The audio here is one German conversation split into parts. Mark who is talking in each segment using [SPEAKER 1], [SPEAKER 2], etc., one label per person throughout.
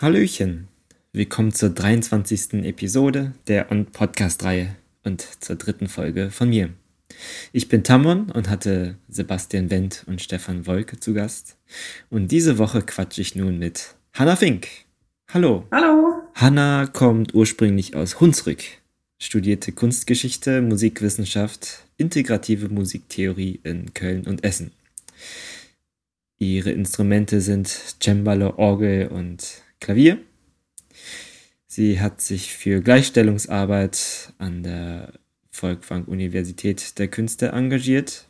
[SPEAKER 1] Hallöchen, willkommen zur 23. Episode der On Podcast-Reihe und zur dritten Folge von mir. Ich bin Tamon und hatte Sebastian Wendt und Stefan Wolke zu Gast. Und diese Woche quatsche ich nun mit Hanna Fink. Hallo.
[SPEAKER 2] Hallo.
[SPEAKER 1] Hanna kommt ursprünglich aus Hunsrück, studierte Kunstgeschichte, Musikwissenschaft, integrative Musiktheorie in Köln und Essen. Ihre Instrumente sind Cembalo, Orgel und Klavier. Sie hat sich für Gleichstellungsarbeit an der Volkwang Universität der Künste engagiert.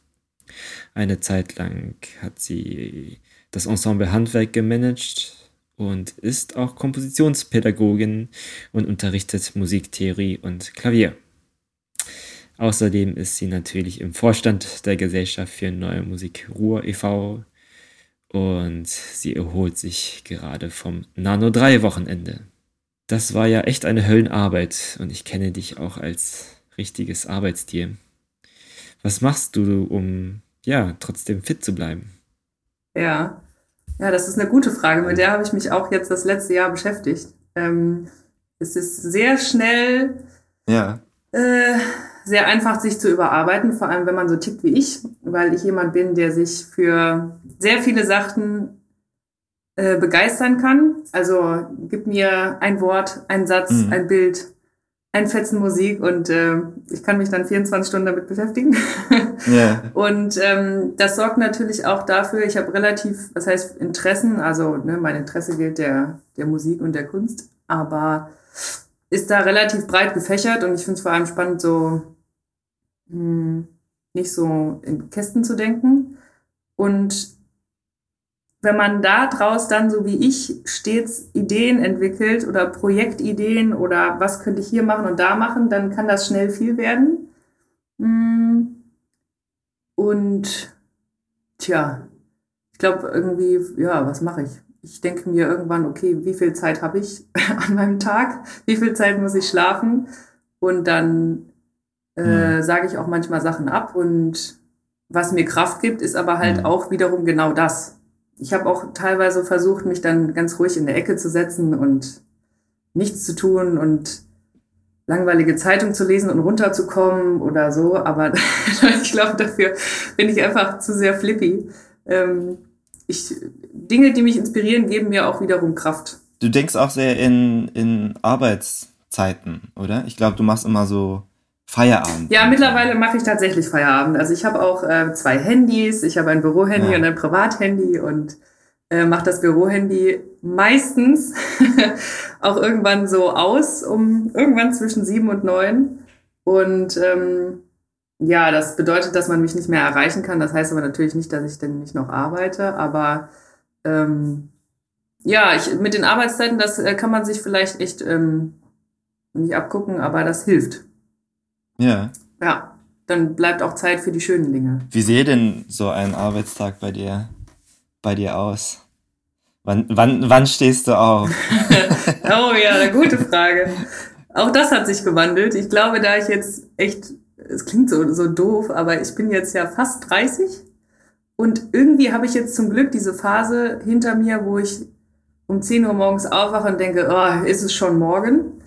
[SPEAKER 1] Eine Zeit lang hat sie das Ensemble Handwerk gemanagt und ist auch Kompositionspädagogin und unterrichtet Musiktheorie und Klavier. Außerdem ist sie natürlich im Vorstand der Gesellschaft für Neue Musik Ruhr e.V. und sie erholt sich gerade vom Nano 3 Wochenende. Das war ja echt eine Höllenarbeit und ich kenne dich auch als richtiges Arbeitstier. Was machst du, um ja trotzdem fit zu bleiben?
[SPEAKER 2] Ja, ja, das ist eine gute Frage. Mit der habe ich mich auch jetzt das letzte Jahr beschäftigt. Ähm, es ist sehr schnell,
[SPEAKER 1] ja.
[SPEAKER 2] äh, sehr einfach, sich zu überarbeiten, vor allem wenn man so tickt wie ich, weil ich jemand bin, der sich für sehr viele Sachen äh, begeistern kann. Also gib mir ein Wort, ein Satz, mhm. ein Bild, ein Fetzen Musik und äh, ich kann mich dann 24 Stunden damit beschäftigen. Yeah. Und ähm, das sorgt natürlich auch dafür, ich habe relativ, was heißt Interessen, also ne, mein Interesse gilt der, der Musik und der Kunst, aber ist da relativ breit gefächert und ich finde es vor allem spannend, so mh, hm, nicht so in Kästen zu denken. Und wenn man da draus dann, so wie ich, stets Ideen entwickelt oder Projektideen oder was könnte ich hier machen und da machen, dann kann das schnell viel werden. Mm. Und tja, ich glaube irgendwie, ja, was mache ich? Ich denke mir irgendwann, okay, wie viel Zeit habe ich an meinem Tag? Wie viel Zeit muss ich schlafen? Und dann äh, mhm. sage ich auch manchmal Sachen ab. Und was mir Kraft gibt, ist aber halt mhm. auch wiederum genau das ich habe auch teilweise versucht, mich dann ganz ruhig in der Ecke zu setzen und nichts zu tun und langweilige Zeitung zu lesen und runterzukommen oder so. Aber ich glaube, dafür bin ich einfach zu sehr flippy. Ähm, ich, Dinge, die mich inspirieren, geben mir auch wiederum Kraft.
[SPEAKER 1] Du denkst auch sehr in, in Arbeitszeiten, oder? Ich glaube, du machst immer so Feierabend.
[SPEAKER 2] Ja, mittlerweile mache ich tatsächlich Feierabend. Also ich habe auch äh, zwei Handys. Ich habe ein Bürohandy ja. und ein Privathandy und äh, mache das Bürohandy meistens auch irgendwann so aus, um irgendwann zwischen sieben und neun. Und ähm, ja, das bedeutet, dass man mich nicht mehr erreichen kann. Das heißt aber natürlich nicht, dass ich denn nicht noch arbeite. Aber ähm, ja, ich, mit den Arbeitszeiten, das äh, kann man sich vielleicht echt ähm, nicht abgucken, aber das hilft.
[SPEAKER 1] Ja.
[SPEAKER 2] Ja, dann bleibt auch Zeit für die schönen Dinge.
[SPEAKER 1] Wie sehe denn so ein Arbeitstag bei dir, bei dir aus? Wann, wann, wann stehst du auf?
[SPEAKER 2] oh ja, eine gute Frage. Auch das hat sich gewandelt. Ich glaube, da ich jetzt echt, es klingt so, so doof, aber ich bin jetzt ja fast 30 und irgendwie habe ich jetzt zum Glück diese Phase hinter mir, wo ich um 10 Uhr morgens aufwache und denke, oh, ist es schon morgen?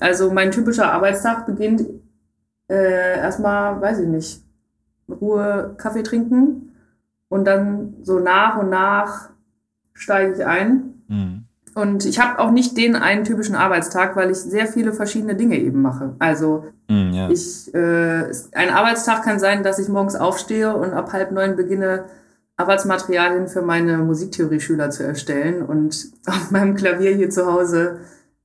[SPEAKER 2] Also mein typischer Arbeitstag beginnt äh, erstmal, weiß ich nicht, Ruhe, Kaffee trinken und dann so nach und nach steige ich ein. Mhm. Und ich habe auch nicht den einen typischen Arbeitstag, weil ich sehr viele verschiedene Dinge eben mache. Also mhm, ja. ich, äh, ein Arbeitstag kann sein, dass ich morgens aufstehe und ab halb neun beginne, Arbeitsmaterialien für meine Musiktheorie-Schüler zu erstellen und auf meinem Klavier hier zu Hause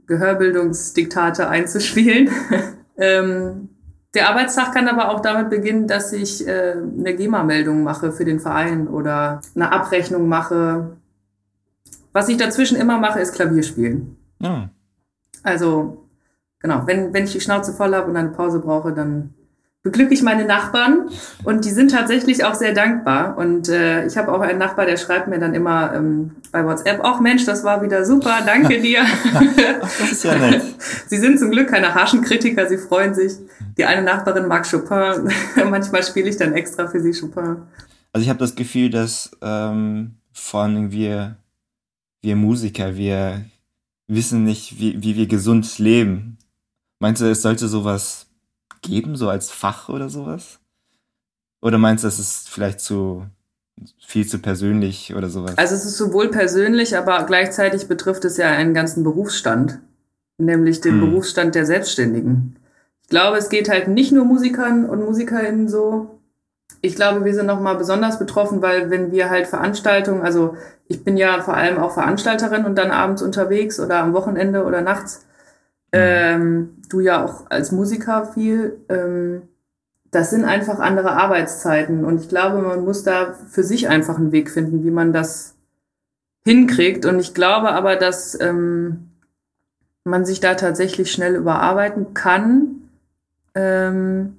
[SPEAKER 2] Gehörbildungsdiktate einzuspielen. ähm, der Arbeitstag kann aber auch damit beginnen, dass ich äh, eine GEMA-Meldung mache für den Verein oder eine Abrechnung mache. Was ich dazwischen immer mache, ist Klavier spielen. Ja. Also, genau, wenn, wenn ich die Schnauze voll habe und eine Pause brauche, dann beglücke ich meine Nachbarn und die sind tatsächlich auch sehr dankbar. Und äh, ich habe auch einen Nachbar, der schreibt mir dann immer ähm, bei WhatsApp, ach Mensch, das war wieder super, danke dir. das ist ja nett. sie sind zum Glück keine harschen Kritiker, sie freuen sich. Die eine Nachbarin mag Chopin, manchmal spiele ich dann extra für sie Chopin.
[SPEAKER 3] Also ich habe das Gefühl, dass ähm, vor allem wir, wir Musiker, wir wissen nicht, wie, wie wir gesund leben. Meinst du, es sollte sowas geben, so als Fach oder sowas? Oder meinst du, das ist vielleicht zu viel zu persönlich oder sowas?
[SPEAKER 2] Also es ist sowohl persönlich, aber gleichzeitig betrifft es ja einen ganzen Berufsstand, nämlich den hm. Berufsstand der Selbstständigen. Ich glaube, es geht halt nicht nur Musikern und Musikerinnen so. Ich glaube, wir sind nochmal besonders betroffen, weil wenn wir halt Veranstaltungen, also ich bin ja vor allem auch Veranstalterin und dann abends unterwegs oder am Wochenende oder nachts. Ähm, du ja auch als Musiker viel, ähm, das sind einfach andere Arbeitszeiten. Und ich glaube, man muss da für sich einfach einen Weg finden, wie man das hinkriegt. Und ich glaube aber, dass ähm, man sich da tatsächlich schnell überarbeiten kann. Ähm,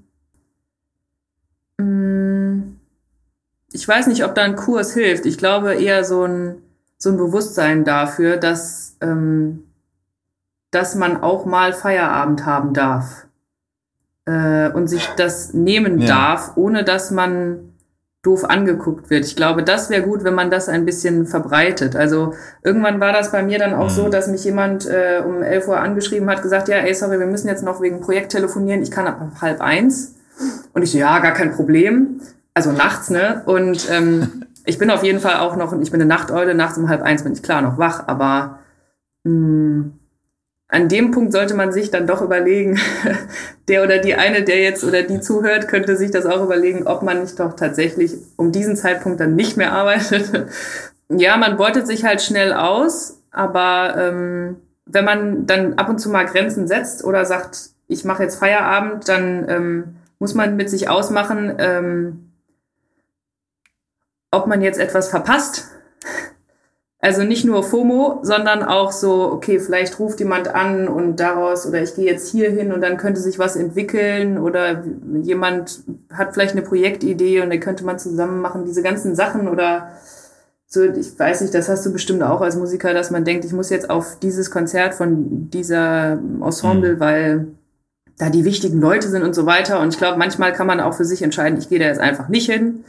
[SPEAKER 2] mm, ich weiß nicht, ob da ein Kurs hilft. Ich glaube eher so ein, so ein Bewusstsein dafür, dass ähm, dass man auch mal Feierabend haben darf äh, und sich das nehmen ja. darf, ohne dass man doof angeguckt wird. Ich glaube, das wäre gut, wenn man das ein bisschen verbreitet. Also irgendwann war das bei mir dann auch mhm. so, dass mich jemand äh, um 11 Uhr angeschrieben hat, gesagt, ja, ey, sorry, wir müssen jetzt noch wegen Projekt telefonieren, ich kann ab halb eins. Und ich so, ja, gar kein Problem. Also nachts, ne? Und ähm, ich bin auf jeden Fall auch noch, ich bin eine Nachteule, nachts um halb eins bin ich klar noch wach, aber mh, mm, an dem Punkt sollte man sich dann doch überlegen, der oder die eine, der jetzt oder die zuhört, könnte sich das auch überlegen, ob man nicht doch tatsächlich um diesen Zeitpunkt dann nicht mehr arbeitet. ja, man beutet sich halt schnell aus, aber ähm, wenn man dann ab und zu mal Grenzen setzt oder sagt, ich mache jetzt Feierabend, dann ähm, muss man mit sich ausmachen, ähm, ob man jetzt etwas verpasst also nicht nur FOMO, sondern auch so, okay, vielleicht ruft jemand an und daraus, oder ich gehe jetzt hier hin und dann könnte sich was entwickeln oder jemand hat vielleicht eine Projektidee und dann könnte man zusammen machen, diese ganzen Sachen oder so, ich weiß nicht, das hast du bestimmt auch als Musiker, dass man denkt, ich muss jetzt auf dieses Konzert von dieser Ensemble, mhm. weil da die wichtigen Leute sind und so weiter. Und ich glaube, manchmal kann man auch für sich entscheiden, ich gehe da jetzt einfach nicht hin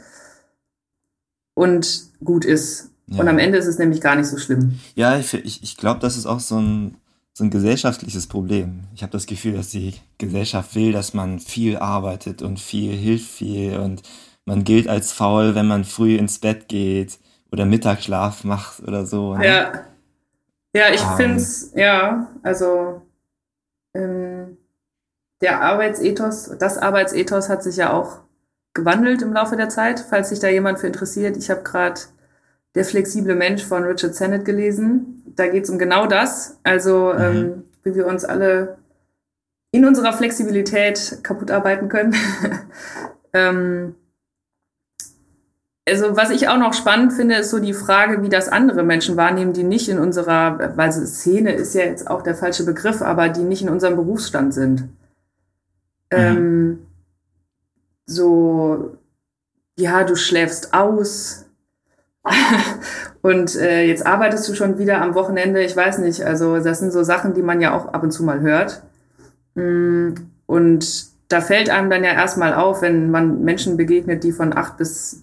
[SPEAKER 2] und gut ist. Ja. Und am Ende ist es nämlich gar nicht so schlimm.
[SPEAKER 3] Ja, ich, ich, ich glaube, das ist auch so ein, so ein gesellschaftliches Problem. Ich habe das Gefühl, dass die Gesellschaft will, dass man viel arbeitet und viel hilft viel und man gilt als faul, wenn man früh ins Bett geht oder Mittagsschlaf macht oder so.
[SPEAKER 2] Ne? Ja. Ja, ich. Ähm. finde es, ja, also ähm, der Arbeitsethos, das Arbeitsethos hat sich ja auch gewandelt im Laufe der Zeit, falls sich da jemand für interessiert. Ich habe gerade der flexible Mensch von Richard Sennett gelesen. Da geht es um genau das. Also, mhm. ähm, wie wir uns alle in unserer Flexibilität kaputt arbeiten können. ähm, also, was ich auch noch spannend finde, ist so die Frage, wie das andere Menschen wahrnehmen, die nicht in unserer, weil Szene ist ja jetzt auch der falsche Begriff, aber die nicht in unserem Berufsstand sind. Mhm. Ähm, so, ja, du schläfst aus, und äh, jetzt arbeitest du schon wieder am Wochenende, ich weiß nicht, also das sind so Sachen, die man ja auch ab und zu mal hört. Mm, und da fällt einem dann ja erstmal auf, wenn man Menschen begegnet, die von acht bis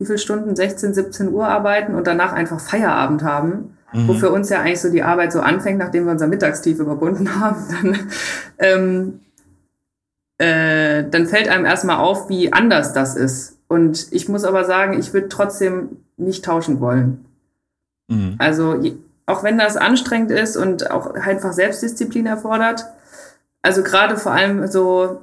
[SPEAKER 2] wie viele Stunden, 16, 17 Uhr arbeiten und danach einfach Feierabend haben, mhm. wo für uns ja eigentlich so die Arbeit so anfängt, nachdem wir unser Mittagstief überbunden haben, dann, ähm, äh, dann fällt einem erstmal auf, wie anders das ist. Und ich muss aber sagen, ich würde trotzdem nicht tauschen wollen. Mhm. Also auch wenn das anstrengend ist und auch einfach Selbstdisziplin erfordert, also gerade vor allem so,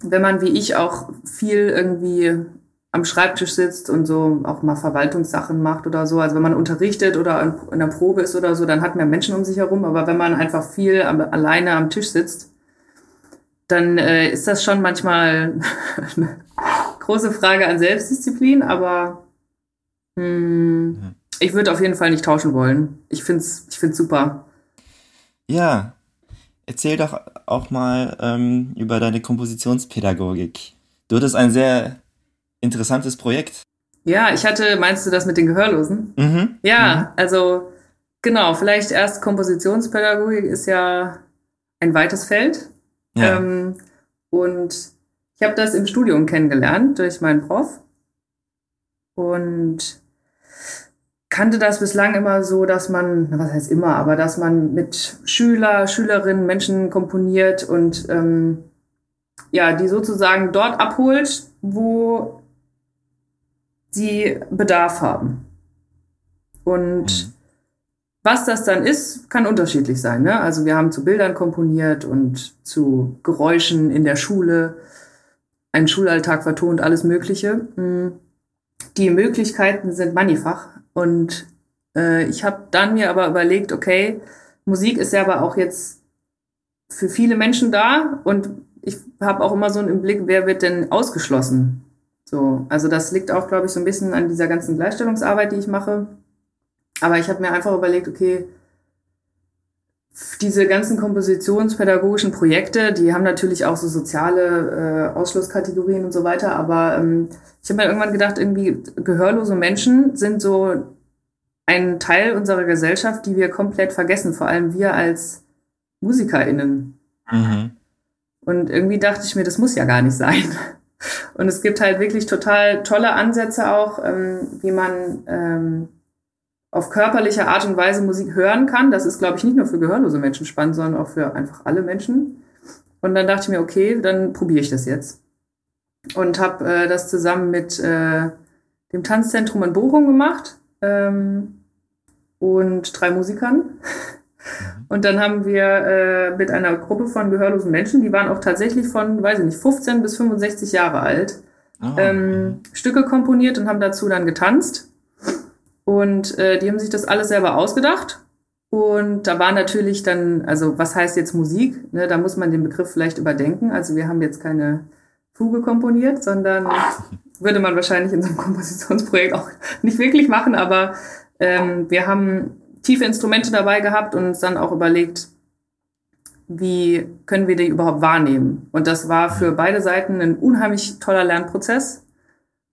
[SPEAKER 2] wenn man wie ich auch viel irgendwie am Schreibtisch sitzt und so auch mal Verwaltungssachen macht oder so, also wenn man unterrichtet oder in der Probe ist oder so, dann hat man Menschen um sich herum, aber wenn man einfach viel am, alleine am Tisch sitzt, dann äh, ist das schon manchmal eine große Frage an Selbstdisziplin, aber hm, ich würde auf jeden Fall nicht tauschen wollen. Ich finde es ich find's super.
[SPEAKER 3] Ja, erzähl doch auch mal ähm, über deine Kompositionspädagogik. Du hattest ein sehr interessantes Projekt.
[SPEAKER 2] Ja, ich hatte, meinst du das mit den Gehörlosen? Mhm. Ja, mhm. also genau, vielleicht erst Kompositionspädagogik ist ja ein weites Feld. Ja. Ähm, und ich habe das im Studium kennengelernt durch meinen Prof. Und kannte das bislang immer so, dass man, was heißt immer, aber dass man mit Schüler, Schülerinnen, Menschen komponiert und ähm, ja, die sozusagen dort abholt, wo sie Bedarf haben. Und mhm. was das dann ist, kann unterschiedlich sein. Ne? Also wir haben zu Bildern komponiert und zu Geräuschen in der Schule, einen Schulalltag vertont, alles Mögliche. Mhm. Die Möglichkeiten sind mannigfach. Und äh, ich habe dann mir aber überlegt, okay, Musik ist ja aber auch jetzt für viele Menschen da und ich habe auch immer so einen Blick, wer wird denn ausgeschlossen? So, also das liegt auch, glaube ich, so ein bisschen an dieser ganzen Gleichstellungsarbeit, die ich mache. Aber ich habe mir einfach überlegt, okay, diese ganzen kompositionspädagogischen Projekte, die haben natürlich auch so soziale äh, Ausschlusskategorien und so weiter, aber ähm, ich habe mir irgendwann gedacht, irgendwie gehörlose Menschen sind so ein Teil unserer Gesellschaft, die wir komplett vergessen, vor allem wir als MusikerInnen. Mhm. Und irgendwie dachte ich mir, das muss ja gar nicht sein. Und es gibt halt wirklich total tolle Ansätze auch, ähm, wie man ähm, auf körperliche Art und Weise Musik hören kann. Das ist, glaube ich, nicht nur für gehörlose Menschen spannend, sondern auch für einfach alle Menschen. Und dann dachte ich mir, okay, dann probiere ich das jetzt. Und habe äh, das zusammen mit äh, dem Tanzzentrum in Bochum gemacht ähm, und drei Musikern. Mhm. Und dann haben wir äh, mit einer Gruppe von gehörlosen Menschen, die waren auch tatsächlich von, weiß ich nicht, 15 bis 65 Jahre alt, oh. ähm, Stücke komponiert und haben dazu dann getanzt. Und äh, die haben sich das alles selber ausgedacht. Und da war natürlich dann, also was heißt jetzt Musik? Ne, da muss man den Begriff vielleicht überdenken. Also wir haben jetzt keine Fuge komponiert, sondern würde man wahrscheinlich in so einem Kompositionsprojekt auch nicht wirklich machen. Aber ähm, wir haben tiefe Instrumente dabei gehabt und uns dann auch überlegt, wie können wir die überhaupt wahrnehmen? Und das war für beide Seiten ein unheimlich toller Lernprozess.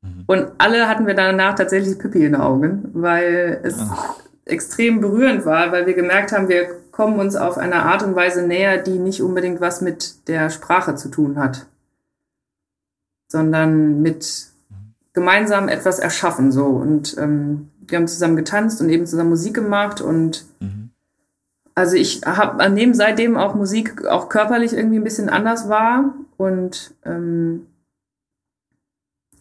[SPEAKER 2] Mhm. Und alle hatten wir danach tatsächlich Pippi in den Augen, weil es Ach. extrem berührend war, weil wir gemerkt haben, wir kommen uns auf eine Art und Weise näher, die nicht unbedingt was mit der Sprache zu tun hat, sondern mit gemeinsam etwas erschaffen. So. Und ähm, wir haben zusammen getanzt und eben zusammen Musik gemacht und mhm. also ich habe neben seitdem auch Musik auch körperlich irgendwie ein bisschen anders war und ähm,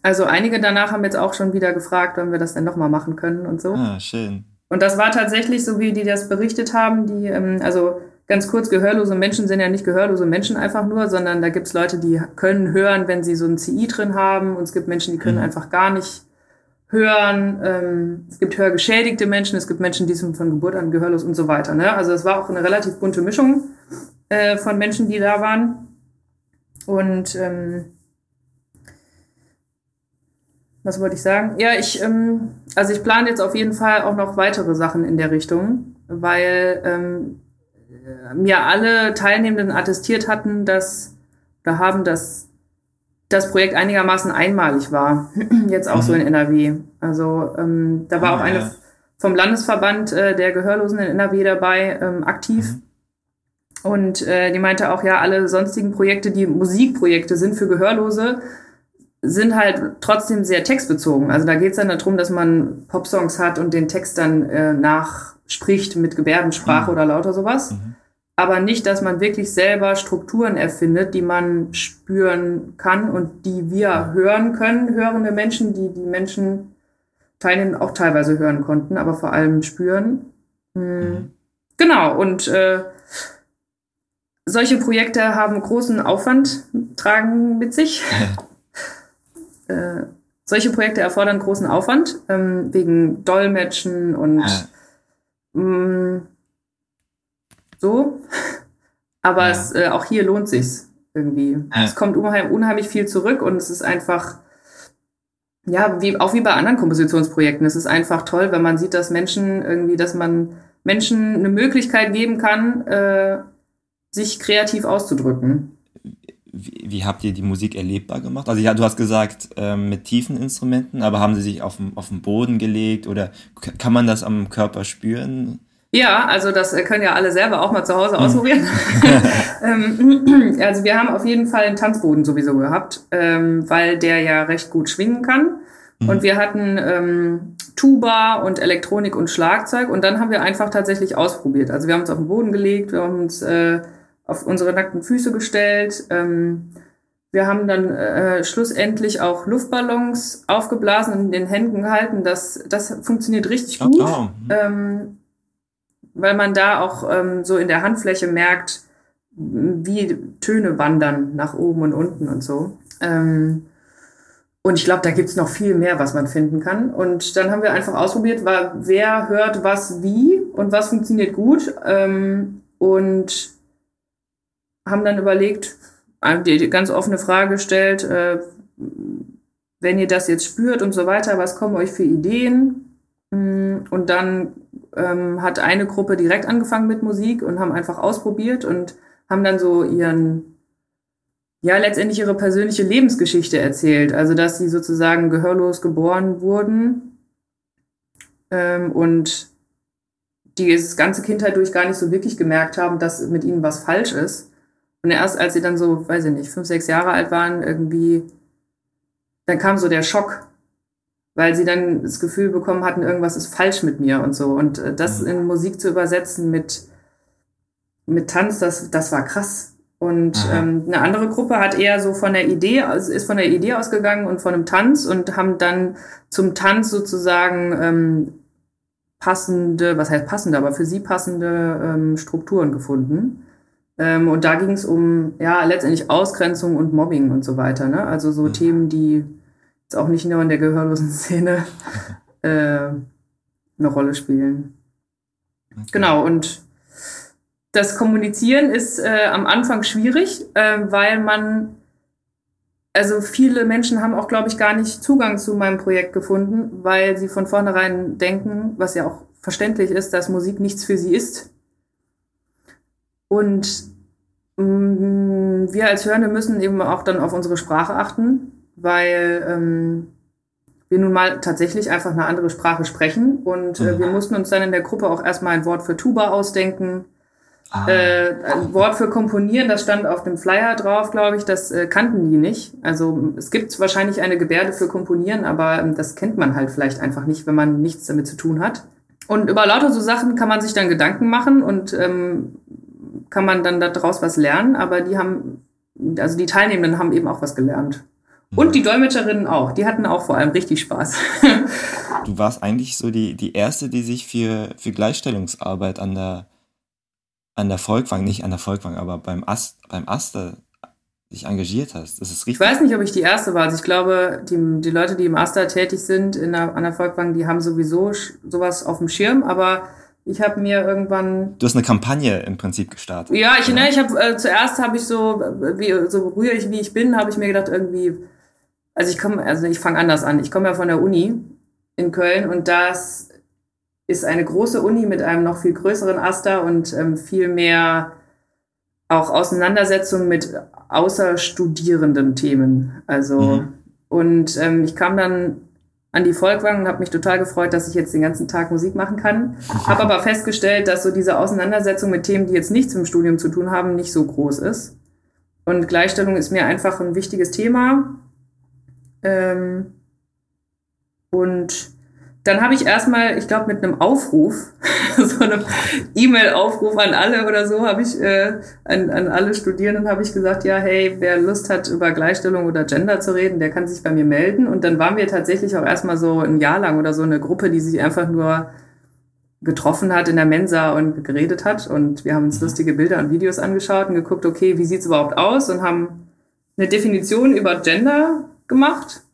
[SPEAKER 2] also einige danach haben jetzt auch schon wieder gefragt, wann wir das denn nochmal machen können und so.
[SPEAKER 3] Ah, schön.
[SPEAKER 2] Und das war tatsächlich so, wie die das berichtet haben, die, ähm, also ganz kurz, gehörlose Menschen sind ja nicht gehörlose Menschen einfach nur, sondern da gibt es Leute, die können hören, wenn sie so ein CI drin haben und es gibt Menschen, die können mhm. einfach gar nicht hören. Ähm, es gibt hörgeschädigte Menschen, es gibt Menschen, die sind von Geburt an gehörlos und so weiter. Ne? Also es war auch eine relativ bunte Mischung äh, von Menschen, die da waren. Und ähm, was wollte ich sagen? Ja, ich, ähm, also ich plane jetzt auf jeden Fall auch noch weitere Sachen in der Richtung, weil ähm, mir alle Teilnehmenden attestiert hatten, dass oder haben, dass das Projekt einigermaßen einmalig war, jetzt auch mhm. so in NRW. Also ähm, da war ah, auch eine ja. vom Landesverband äh, der Gehörlosen in NRW dabei, ähm, aktiv. Mhm. Und äh, die meinte auch, ja, alle sonstigen Projekte, die Musikprojekte sind für Gehörlose, sind halt trotzdem sehr textbezogen. Also da geht es dann darum, dass man Popsongs hat und den Text dann äh, nachspricht mit Gebärdensprache mhm. oder lauter sowas. Mhm. Aber nicht, dass man wirklich selber Strukturen erfindet, die man spüren kann und die wir hören können, hörende Menschen, die die Menschen teilnehmen auch teilweise hören konnten, aber vor allem spüren. Mhm. mhm. Genau, und äh, solche Projekte haben großen Aufwand, tragen mit sich. äh, solche Projekte erfordern großen Aufwand ähm, wegen Dolmetschen und ja. mh, mm, so. Aber ja. es, äh, auch hier lohnt sich's irgendwie. Ja. Es kommt unheim, unheimlich viel zurück und es ist einfach, ja, wie, auch wie bei anderen Kompositionsprojekten. Es ist einfach toll, wenn man sieht, dass Menschen irgendwie, dass man Menschen eine Möglichkeit geben kann, äh, sich kreativ auszudrücken.
[SPEAKER 3] Wie, wie, habt ihr die Musik erlebbar gemacht? Also ja, du hast gesagt, ähm, mit tiefen Instrumenten, aber haben sie sich auf, auf den Boden gelegt oder kann man das am Körper spüren?
[SPEAKER 2] Ja, also das können ja alle selber auch mal zu Hause hm. ausprobieren. ähm, also wir haben auf jeden Fall einen Tanzboden sowieso gehabt, ähm, weil der ja recht gut schwingen kann. Mhm. Und wir hatten ähm, Tuba und Elektronik und Schlagzeug und dann haben wir einfach tatsächlich ausprobiert. Also wir haben uns auf den Boden gelegt, wir haben uns äh, auf unsere nackten Füße gestellt. Ähm, wir haben dann äh, schlussendlich auch Luftballons aufgeblasen und in den Händen gehalten. Das, das funktioniert richtig gut, oh, oh. Ähm, weil man da auch ähm, so in der Handfläche merkt, wie Töne wandern nach oben und unten und so. Ähm, und ich glaube, da gibt's noch viel mehr, was man finden kann. Und dann haben wir einfach ausprobiert, war, wer hört was wie und was funktioniert gut. Ähm, und haben dann überlegt, die ganz offene Frage gestellt, äh, wenn ihr das jetzt spürt und so weiter, was kommen euch für Ideen? Mm, und dann ähm, hat eine Gruppe direkt angefangen mit Musik und haben einfach ausprobiert und haben dann so ihren ja letztendlich ihre persönliche Lebensgeschichte erzählt. Also dass sie sozusagen gehörlos geboren wurden ähm, und die das ganze Kindheit durch gar nicht so wirklich gemerkt haben, dass mit ihnen was falsch ist. Und erst als sie dann so, weiß ich nicht, fünf, sechs Jahre alt waren, irgendwie, dann kam so der Schock, weil sie dann das Gefühl bekommen hatten, irgendwas ist falsch mit mir und so. Und äh, das mhm. in Musik zu übersetzen mit, mit Tanz, das, das war krass. Und ähm, eine andere Gruppe hat eher so von der Idee, ist von der Idee ausgegangen und von einem Tanz und haben dann zum Tanz sozusagen ähm, passende, was heißt passende, aber für sie passende ähm, Strukturen gefunden. Ähm, und da ging es um ja letztendlich Ausgrenzung und Mobbing und so weiter. Ne? Also so mhm. Themen, die jetzt auch nicht nur in der gehörlosen Szene äh, eine Rolle spielen. Okay. Genau, und das Kommunizieren ist äh, am Anfang schwierig, äh, weil man, also viele Menschen haben auch, glaube ich, gar nicht Zugang zu meinem Projekt gefunden, weil sie von vornherein denken, was ja auch verständlich ist, dass Musik nichts für sie ist. Und mh, mm, wir als Hörende müssen eben auch dann auf unsere Sprache achten, weil ähm, wir nun mal tatsächlich einfach eine andere Sprache sprechen. Und äh, wir mhm. mussten uns dann in der Gruppe auch erstmal ein Wort für Tuba ausdenken Ah. Äh, ein Wort für komponieren, das stand auf dem Flyer drauf, glaube ich, das äh, kannten die nicht. Also es gibt wahrscheinlich eine Gebärde für komponieren, aber ähm, das kennt man halt vielleicht einfach nicht, wenn man nichts damit zu tun hat. Und über lauter so Sachen kann man sich dann Gedanken machen und ähm, kann man dann daraus was lernen, aber die haben, also die Teilnehmenden haben eben auch was gelernt. Und die Dolmetscherinnen auch, die hatten auch vor allem richtig Spaß.
[SPEAKER 3] du warst eigentlich so die, die Erste, die sich für, für Gleichstellungsarbeit an der an der Volkwang, nicht an der Volkwang, aber beim, Ast, beim Aster dich engagiert hast. Das ist richtig.
[SPEAKER 2] Ich weiß nicht, ob ich die Erste war. Also ich glaube, die, die Leute, die im Aster tätig sind in der, an der Volkwang, die haben sowieso sowas auf dem Schirm, aber ich habe mir irgendwann.
[SPEAKER 3] Du hast eine Kampagne im Prinzip gestartet.
[SPEAKER 2] Ja, ich, ja. Ne, ich habe äh, zuerst habe ich so, wie, so rührig wie ich bin, habe ich mir gedacht, irgendwie, also ich komme, also ich fange anders an. Ich komme ja von der Uni in Köln und das ist eine große Uni mit einem noch viel größeren Aster und ähm, viel mehr auch Auseinandersetzung mit außerstudierenden Themen. Also mhm. und ähm, ich kam dann an die Volkwang und habe mich total gefreut, dass ich jetzt den ganzen Tag Musik machen kann. Habe aber festgestellt, dass so diese Auseinandersetzung mit Themen, die jetzt nichts im Studium zu tun haben, nicht so groß ist. Und Gleichstellung ist mir einfach ein wichtiges Thema. Ähm, und dann habe ich erstmal, ich glaube, mit einem Aufruf, so einem E-Mail-Aufruf an alle oder so, habe ich äh, an, an alle Studierenden habe ich gesagt, ja, hey, wer Lust hat, über Gleichstellung oder Gender zu reden, der kann sich bei mir melden. Und dann waren wir tatsächlich auch erstmal so ein Jahr lang oder so eine Gruppe, die sich einfach nur getroffen hat in der Mensa und geredet hat. Und wir haben uns lustige Bilder und Videos angeschaut und geguckt, okay, wie sieht's überhaupt aus? Und haben eine Definition über Gender gemacht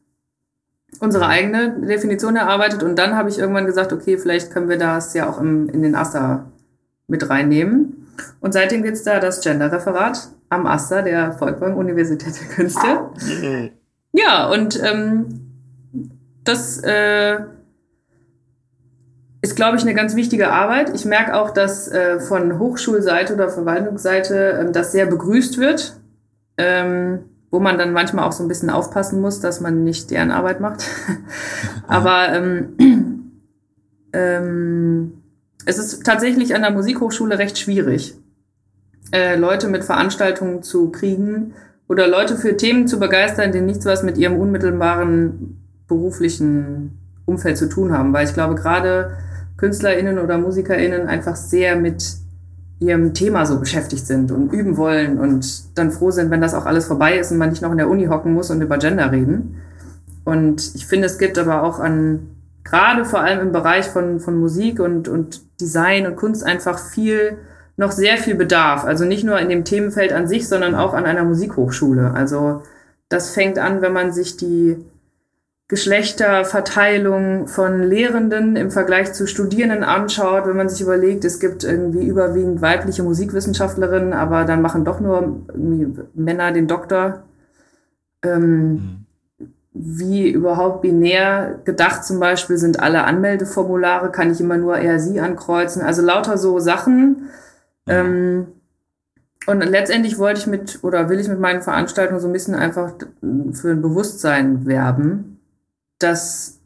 [SPEAKER 2] unsere eigene Definition erarbeitet und dann habe ich irgendwann gesagt, okay, vielleicht können wir das ja auch im, in den AStA mit reinnehmen. Und seitdem gibt es da das Gender-Referat am AStA der Volkwang Universität der Künste. Ja, und ähm, das, äh, ist, glaube ich, eine ganz wichtige Arbeit. Ich merke auch, dass äh, von Hochschulseite oder Verwaltungsseite ähm, das sehr begrüßt wird, ähm, wo man dann manchmal auch so ein bisschen aufpassen muss, dass man nicht deren Arbeit macht. Aber ähm, ähm, es ist tatsächlich an der Musikhochschule recht schwierig, äh, Leute mit Veranstaltungen zu kriegen oder Leute für Themen zu begeistern, die nichts was mit ihrem unmittelbaren beruflichen Umfeld zu tun haben. Weil ich glaube, gerade KünstlerInnen oder MusikerInnen einfach sehr mit ihrem Thema so beschäftigt sind und üben wollen und dann froh sind, wenn das auch alles vorbei ist und man nicht noch in der Uni hocken muss und über Gender reden. Und ich finde, es gibt aber auch an, gerade vor allem im Bereich von, von Musik und, und Design und Kunst einfach viel, noch sehr viel Bedarf. Also nicht nur in dem Themenfeld an sich, sondern auch an einer Musikhochschule. Also das fängt an, wenn man sich die Geschlechterverteilung von Lehrenden im Vergleich zu Studierenden anschaut, wenn man sich überlegt, es gibt irgendwie überwiegend weibliche Musikwissenschaftlerinnen, aber dann machen doch nur Männer den Doktor. Ähm, mhm. Wie überhaupt binär gedacht zum Beispiel sind alle Anmeldeformulare, kann ich immer nur eher sie ankreuzen. Also lauter so Sachen. Mhm. Ähm, und letztendlich wollte ich mit oder will ich mit meinen Veranstaltungen so ein bisschen einfach für ein Bewusstsein werben dass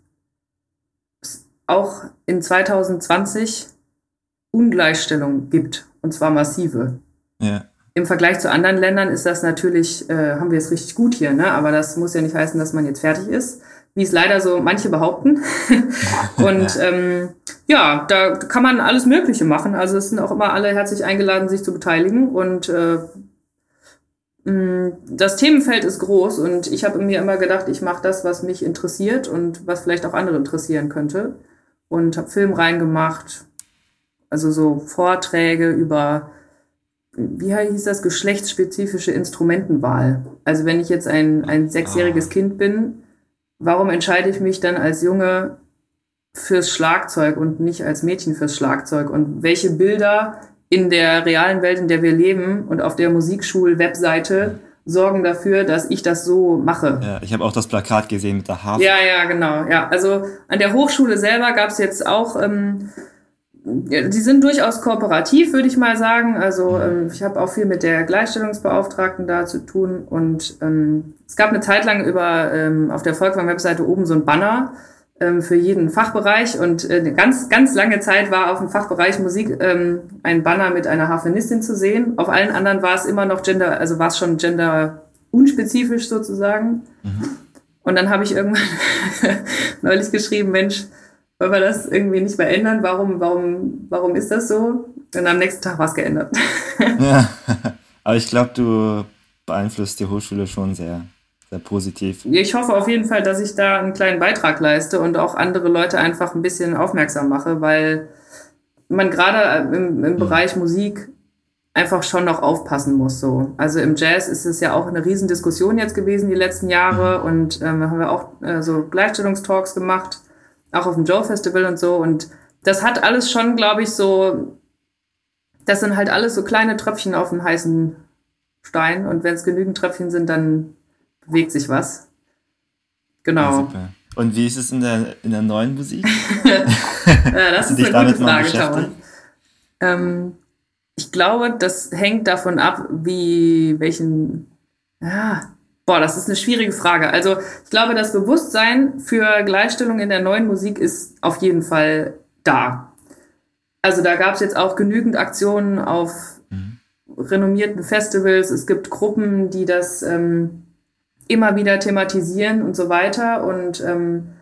[SPEAKER 2] es auch in 2020 Ungleichstellung gibt, und zwar massive. Ja. Im Vergleich zu anderen Ländern ist das natürlich, äh, haben wir es richtig gut hier, ne? aber das muss ja nicht heißen, dass man jetzt fertig ist, wie es leider so manche behaupten. und ähm, ja, da kann man alles Mögliche machen. Also es sind auch immer alle herzlich eingeladen, sich zu beteiligen und äh, das Themenfeld ist groß und ich habe mir immer gedacht, ich mache das, was mich interessiert und was vielleicht auch andere interessieren könnte. Und habe Film reingemacht, also so Vorträge über, wie hieß das, geschlechtsspezifische Instrumentenwahl. Also wenn ich jetzt ein, ein sechsjähriges ah. Kind bin, warum entscheide ich mich dann als Junge fürs Schlagzeug und nicht als Mädchen fürs Schlagzeug? Und welche Bilder in der realen Welt, in der wir leben und auf der Musikschul-Webseite sorgen dafür, dass ich das so mache.
[SPEAKER 3] Ja, ich habe auch das Plakat gesehen mit der Harfe.
[SPEAKER 2] Ja, ja, genau. Ja, also an der Hochschule selber gab es jetzt auch, ähm, die sind durchaus kooperativ, würde ich mal sagen. Also mhm. ähm, ich habe auch viel mit der Gleichstellungsbeauftragten da zu tun und ähm, es gab eine Zeit lang über ähm, auf der Volkwang-Webseite oben so ein Banner für jeden Fachbereich und äh, eine ganz, ganz lange Zeit war auf dem Fachbereich Musik ähm, ein Banner mit einer Harfenistin zu sehen. Auf allen anderen war es immer noch Gender, also war es schon Gender unspezifisch sozusagen. Mhm. Und dann habe ich irgendwann neulich geschrieben, Mensch, wollen wir das irgendwie nicht mehr ändern? Warum, warum, warum ist das so? Und am nächsten Tag war es geändert.
[SPEAKER 3] ja, aber ich glaube, du beeinflusst die Hochschule schon sehr sehr positiv.
[SPEAKER 2] Ich hoffe auf jeden Fall, dass ich da einen kleinen Beitrag leiste und auch andere Leute einfach ein bisschen aufmerksam mache, weil man gerade im, im mhm. Bereich Musik einfach schon noch aufpassen muss. So. Also im Jazz ist es ja auch eine Riesendiskussion jetzt gewesen die letzten Jahre mhm. und ähm, haben wir auch äh, so Gleichstellungstalks gemacht, auch auf dem Joe Festival und so. Und das hat alles schon, glaube ich, so, das sind halt alles so kleine Tröpfchen auf den heißen Stein und wenn es genügend Tröpfchen sind, dann bewegt sich was. Genau. Ja,
[SPEAKER 3] Und wie ist es in der, in der neuen Musik?
[SPEAKER 2] ja, das ist eine gute Frage, Tauern. Ähm, ich glaube, das hängt davon ab, wie welchen. Ja, boah, das ist eine schwierige Frage. Also ich glaube, das Bewusstsein für Gleichstellung in der neuen Musik ist auf jeden Fall da. Also da gab es jetzt auch genügend Aktionen auf mhm. renommierten Festivals. Es gibt Gruppen, die das ähm, immer wieder thematisieren und so weiter und ähm,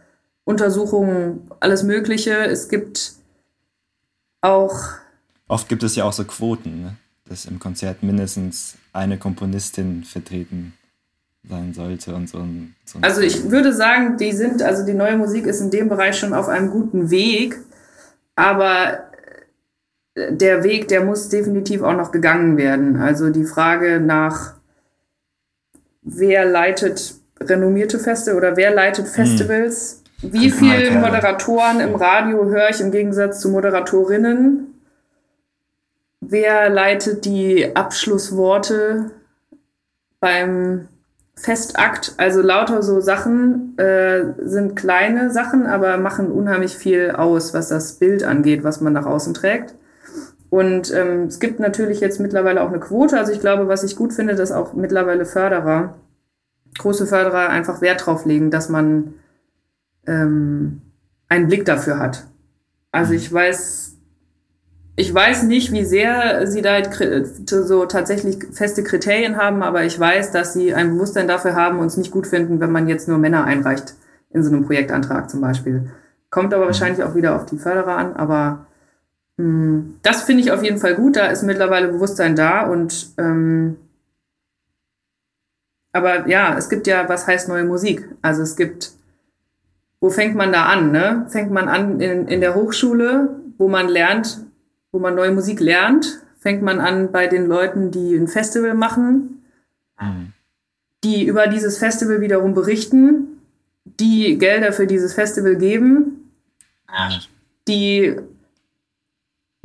[SPEAKER 2] Untersuchungen, alles Mögliche. Es gibt auch.
[SPEAKER 3] Oft gibt es ja auch so Quoten, ne? dass im Konzert mindestens eine Komponistin vertreten sein sollte und so. Ein,
[SPEAKER 2] so ein also ich würde sagen, die sind, also die neue Musik ist in dem Bereich schon auf einem guten Weg, aber der Weg, der muss definitiv auch noch gegangen werden. Also die Frage nach wer leitet renommierte Feste oder wer leitet hm. Festivals? Hm. Wie viele Moderatoren im Radio höre ich im Gegensatz zu Moderatorinnen? Wer leitet die Abschlussworte beim Festakt, also lauter so Sachen äh, sind kleine Sachen, aber machen unheimlich viel aus, was das Bild angeht, was man nach außen trägt. Und ähm, es gibt natürlich jetzt mittlerweile auch eine Quote. Also ich glaube, was ich gut finde, dass auch mittlerweile Förderer, große Förderer einfach Wert drauf legen, dass man ähm, einen Blick dafür hat. Also ich weiß, ich weiß nicht, wie sehr sie da so tatsächlich feste Kriterien haben, aber ich weiß, dass sie ein Bewusstsein dafür haben und es nicht gut finden, wenn man jetzt nur Männer einreicht in so einem Projektantrag zum Beispiel. Kommt aber wahrscheinlich auch wieder auf die Förderer an, aber das finde ich auf jeden Fall gut. Da ist mittlerweile Bewusstsein da und ähm, aber ja, es gibt ja, was heißt neue Musik? Also es gibt, wo fängt man da an? Ne? Fängt man an in, in der Hochschule, wo man lernt, wo man neue Musik lernt? Fängt man an bei den Leuten, die ein Festival machen, mhm. die über dieses Festival wiederum berichten, die Gelder für dieses Festival geben, die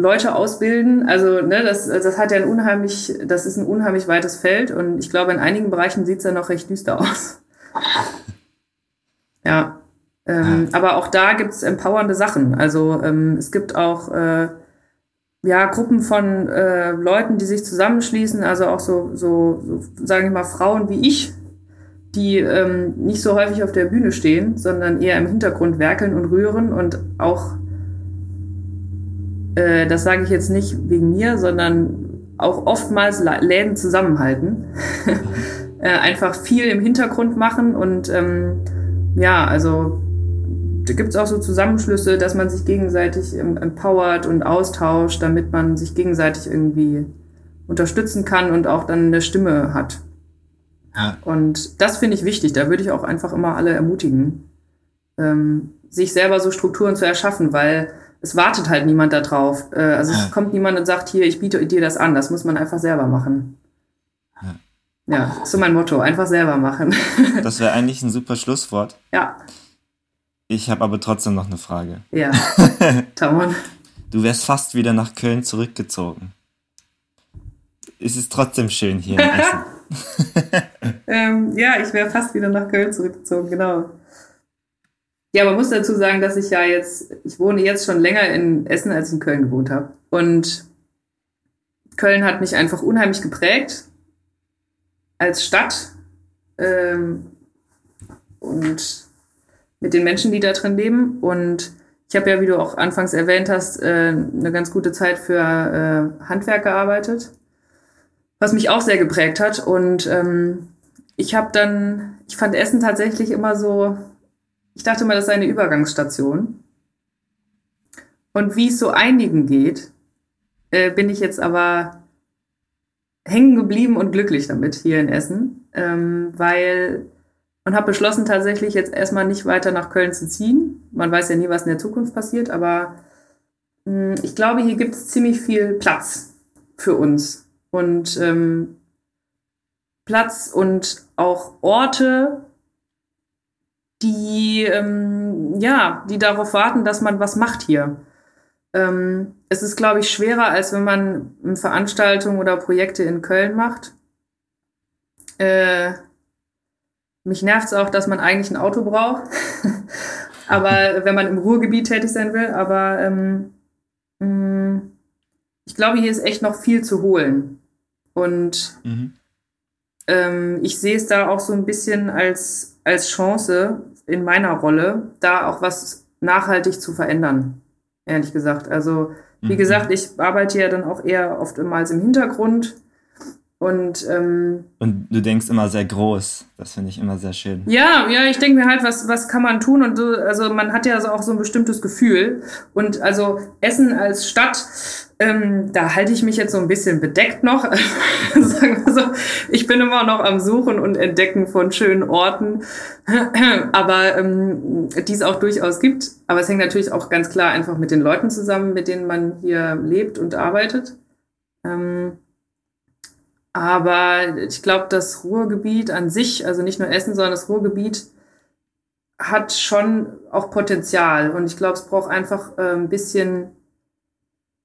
[SPEAKER 2] Leute ausbilden. Also ne, das, das hat ja ein unheimlich, das ist ein unheimlich weites Feld und ich glaube, in einigen Bereichen sieht es ja noch recht düster aus. ja. Ähm. Aber auch da gibt es empowernde Sachen. Also ähm, es gibt auch äh, ja, Gruppen von äh, Leuten, die sich zusammenschließen, also auch so, so, so sage ich mal, Frauen wie ich, die ähm, nicht so häufig auf der Bühne stehen, sondern eher im Hintergrund werkeln und rühren und auch äh, das sage ich jetzt nicht wegen mir, sondern auch oftmals Läden zusammenhalten. äh, einfach viel im Hintergrund machen und ähm, ja, also da gibt es auch so Zusammenschlüsse, dass man sich gegenseitig empowert und austauscht, damit man sich gegenseitig irgendwie unterstützen kann und auch dann eine Stimme hat. Ja. Und das finde ich wichtig. Da würde ich auch einfach immer alle ermutigen, ähm, sich selber so Strukturen zu erschaffen, weil es wartet halt niemand da drauf. Äh, also ja. es kommt niemand und sagt, hier, ich biete dir das an. Das muss man einfach selber machen. Ja, ja ist so mein Motto. Einfach selber machen.
[SPEAKER 3] Das wäre eigentlich ein super Schlusswort.
[SPEAKER 2] Ja.
[SPEAKER 3] Ich habe aber trotzdem noch eine Frage.
[SPEAKER 2] Ja. Tamon.
[SPEAKER 3] Du wärst fast wieder nach Köln zurückgezogen. Ist es trotzdem schön hier in Essen?
[SPEAKER 2] ähm, ja, ich wäre fast wieder nach Köln zurückgezogen, genau. Ja, man muss dazu sagen, dass ich ja jetzt, ich wohne jetzt schon länger in Essen, als in Köln gewohnt habe. Und Köln hat mich einfach unheimlich geprägt als Stadt ähm, und mit den Menschen, die da drin leben. Und ich habe ja, wie du auch anfangs erwähnt hast, äh, eine ganz gute Zeit für äh, Handwerk gearbeitet, was mich auch sehr geprägt hat. Und ähm, ich habe dann, ich fand Essen tatsächlich immer so ich dachte mal, das sei eine Übergangsstation. Und wie es so einigen geht, äh, bin ich jetzt aber hängen geblieben und glücklich damit hier in Essen, ähm, weil und habe beschlossen, tatsächlich jetzt erstmal nicht weiter nach Köln zu ziehen. Man weiß ja nie, was in der Zukunft passiert, aber mh, hm, ich glaube, hier gibt es ziemlich viel Platz für uns und ähm, Platz und auch Orte, die, ähm, ja, die darauf warten, dass man was macht hier. Ähm, es ist, glaube ich, schwerer, als wenn man Veranstaltungen oder Projekte in Köln macht. Äh, mich nervt es auch, dass man eigentlich ein Auto braucht. aber wenn man im Ruhrgebiet tätig sein will, aber ähm, mh, mm, ich glaube, hier ist echt noch viel zu holen. Und mhm. ähm, ich sehe es da auch so ein bisschen als, als Chance, in meiner Rolle, da auch was nachhaltig zu verändern, ehrlich gesagt. Also, wie mhm. gesagt, ich arbeite ja dann auch eher oftmals im Hintergrund. Und, ähm,
[SPEAKER 3] und du denkst immer sehr groß. Das finde ich immer sehr schön.
[SPEAKER 2] Ja, ja, ich denke mir halt, was, was kann man tun? Und so, also man hat ja auch so ein bestimmtes Gefühl. Und also Essen als Stadt ähm, da halte ich mich jetzt so ein bisschen bedeckt noch. Sagen wir so, ich bin immer noch am Suchen und Entdecken von schönen Orten, aber ähm, die es auch durchaus gibt. Aber es hängt natürlich auch ganz klar einfach mit den Leuten zusammen, mit denen man hier lebt und arbeitet. Ähm, aber ich glaube, das Ruhrgebiet an sich, also nicht nur Essen, sondern das Ruhrgebiet hat schon auch Potenzial. Und ich glaube, es braucht einfach äh, ein bisschen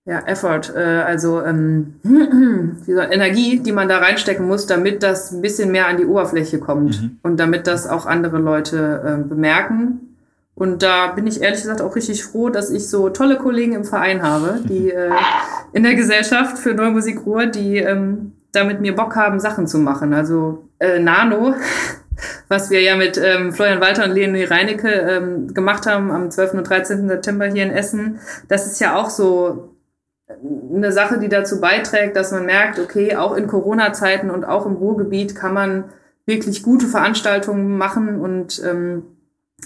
[SPEAKER 2] ja, Effort, äh, also ähm, soll, Energie, die man da reinstecken muss, damit das ein bisschen mehr an die Oberfläche kommt mhm. und damit das auch andere Leute äh, bemerken. Und da bin ich ehrlich gesagt auch richtig froh, dass ich so tolle Kollegen im Verein habe, die äh, in der Gesellschaft für Neue Musik Ruhr, die ähm, da mit mir Bock haben, Sachen zu machen. Also äh, Nano, was wir ja mit ähm, Florian Walter und Leonie Reinecke ähm, gemacht haben am 12. und 13. September hier in Essen, das ist ja auch so eine Sache, die dazu beiträgt, dass man merkt, okay, auch in Corona-Zeiten und auch im Ruhrgebiet kann man wirklich gute Veranstaltungen machen und ähm,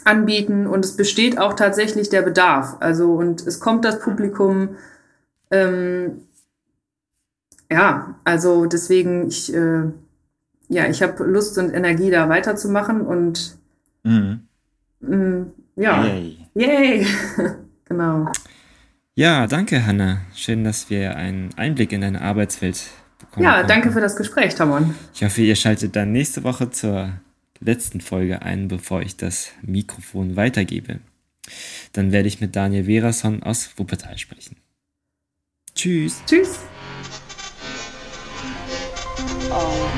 [SPEAKER 2] anbieten und es besteht auch tatsächlich der Bedarf. Also und es kommt das Publikum. Ähm, ja, also deswegen ich äh, ja ich habe Lust und Energie da weiterzumachen und mhm. mh, mm, ja, yay, yay. genau.
[SPEAKER 1] Ja, danke, Hanna. Schön, dass wir einen Einblick in deine Arbeitswelt
[SPEAKER 2] bekommen Ja, konnten. danke für das Gespräch, Tamon.
[SPEAKER 1] Ich hoffe, ihr schaltet dann nächste Woche zur letzten Folge ein, bevor ich das Mikrofon weitergebe. Dann werde ich mit Daniel Verason aus Wuppertal sprechen. Tschüss.
[SPEAKER 2] Tschüss. Oh,